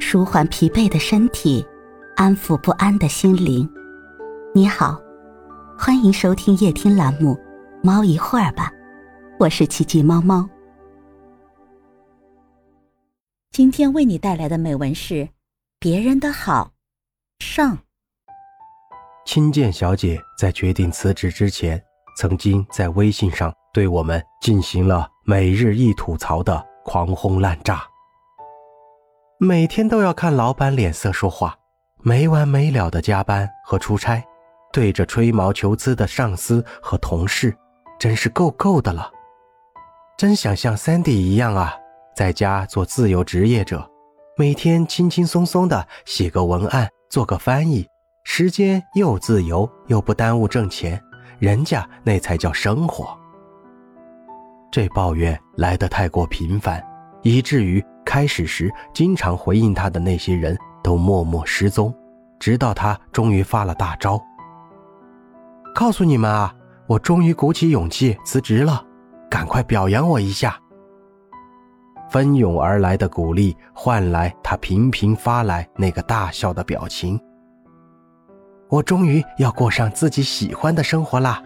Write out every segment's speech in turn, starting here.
舒缓疲惫的身体，安抚不安的心灵。你好，欢迎收听夜听栏目《猫一会儿吧》，我是奇迹猫猫。今天为你带来的美文是《别人的好》上。青剑小姐在决定辞职之前，曾经在微信上对我们进行了每日一吐槽的狂轰滥炸。每天都要看老板脸色说话，没完没了的加班和出差，对着吹毛求疵的上司和同事，真是够够的了。真想像 Sandy 一样啊！在家做自由职业者，每天轻轻松松的写个文案，做个翻译，时间又自由又不耽误挣钱，人家那才叫生活。这抱怨来得太过频繁，以至于开始时经常回应他的那些人都默默失踪，直到他终于发了大招，告诉你们啊，我终于鼓起勇气辞职了，赶快表扬我一下。蜂拥而来的鼓励换来他频频发来那个大笑的表情。我终于要过上自己喜欢的生活啦！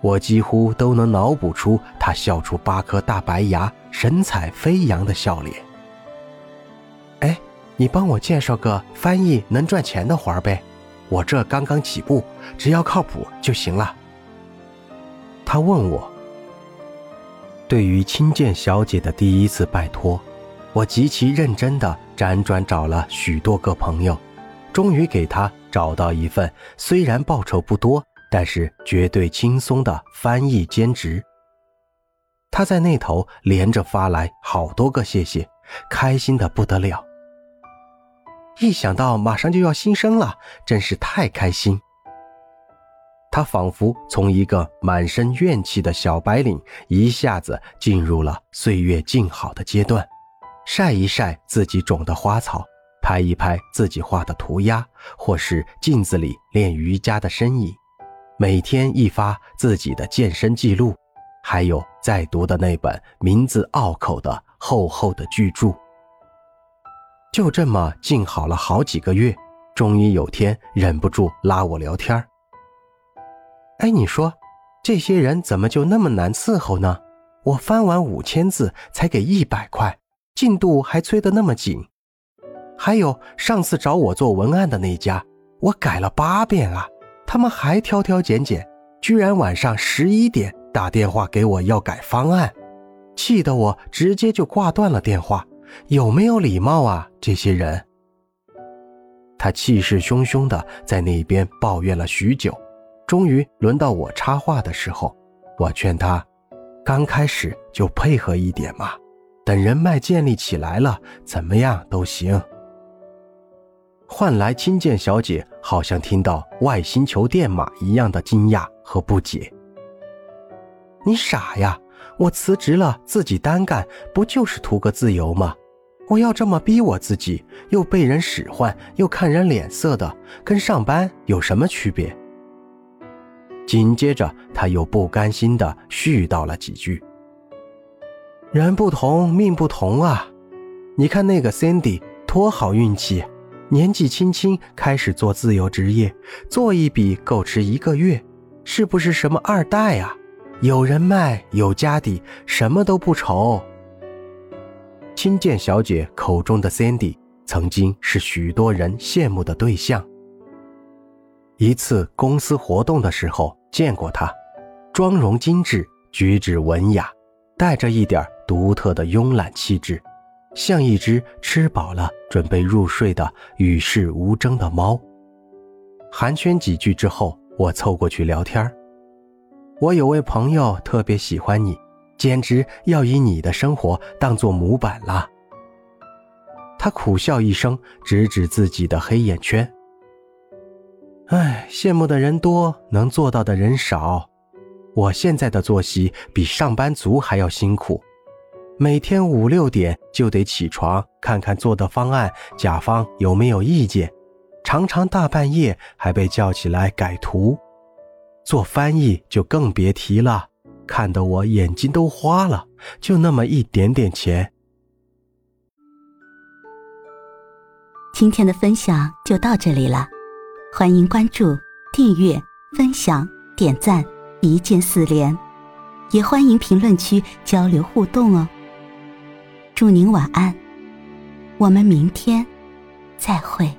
我几乎都能脑补出他笑出八颗大白牙、神采飞扬的笑脸。哎，你帮我介绍个翻译能赚钱的活儿呗，我这刚刚起步，只要靠谱就行了。他问我。对于青剑小姐的第一次拜托，我极其认真地辗转找了许多个朋友，终于给她找到一份虽然报酬不多，但是绝对轻松的翻译兼职。他在那头连着发来好多个谢谢，开心的不得了。一想到马上就要新生了，真是太开心。他仿佛从一个满身怨气的小白领，一下子进入了岁月静好的阶段，晒一晒自己种的花草，拍一拍自己画的涂鸦，或是镜子里练瑜伽的身影，每天一发自己的健身记录，还有在读的那本名字拗口的厚厚的巨著。就这么静好了好几个月，终于有天忍不住拉我聊天。哎，你说，这些人怎么就那么难伺候呢？我翻完五千字才给一百块，进度还催得那么紧。还有上次找我做文案的那家，我改了八遍啊，他们还挑挑拣拣，居然晚上十一点打电话给我要改方案，气得我直接就挂断了电话。有没有礼貌啊？这些人。他气势汹汹的在那边抱怨了许久。终于轮到我插话的时候，我劝他，刚开始就配合一点嘛，等人脉建立起来了，怎么样都行。换来青剑小姐好像听到外星球电码一样的惊讶和不解。你傻呀，我辞职了自己单干，不就是图个自由吗？我要这么逼我自己，又被人使唤，又看人脸色的，跟上班有什么区别？紧接着，他又不甘心地絮叨了几句：“人不同命不同啊！你看那个 Cindy 多好运气，年纪轻轻开始做自由职业，做一笔够吃一个月，是不是什么二代啊？有人脉，有家底，什么都不愁。”青剑小姐口中的 Cindy，曾经是许多人羡慕的对象。一次公司活动的时候见过她，妆容精致，举止文雅，带着一点独特的慵懒气质，像一只吃饱了准备入睡的与世无争的猫。寒暄几句之后，我凑过去聊天儿我有位朋友特别喜欢你，简直要以你的生活当做模板了。他苦笑一声，指指自己的黑眼圈。唉，羡慕的人多，能做到的人少。我现在的作息比上班族还要辛苦，每天五六点就得起床，看看做的方案甲方有没有意见，常常大半夜还被叫起来改图。做翻译就更别提了，看得我眼睛都花了。就那么一点点钱。今天的分享就到这里了，欢迎关注、订阅、分享、点赞，一键四连，也欢迎评论区交流互动哦。祝您晚安，我们明天再会。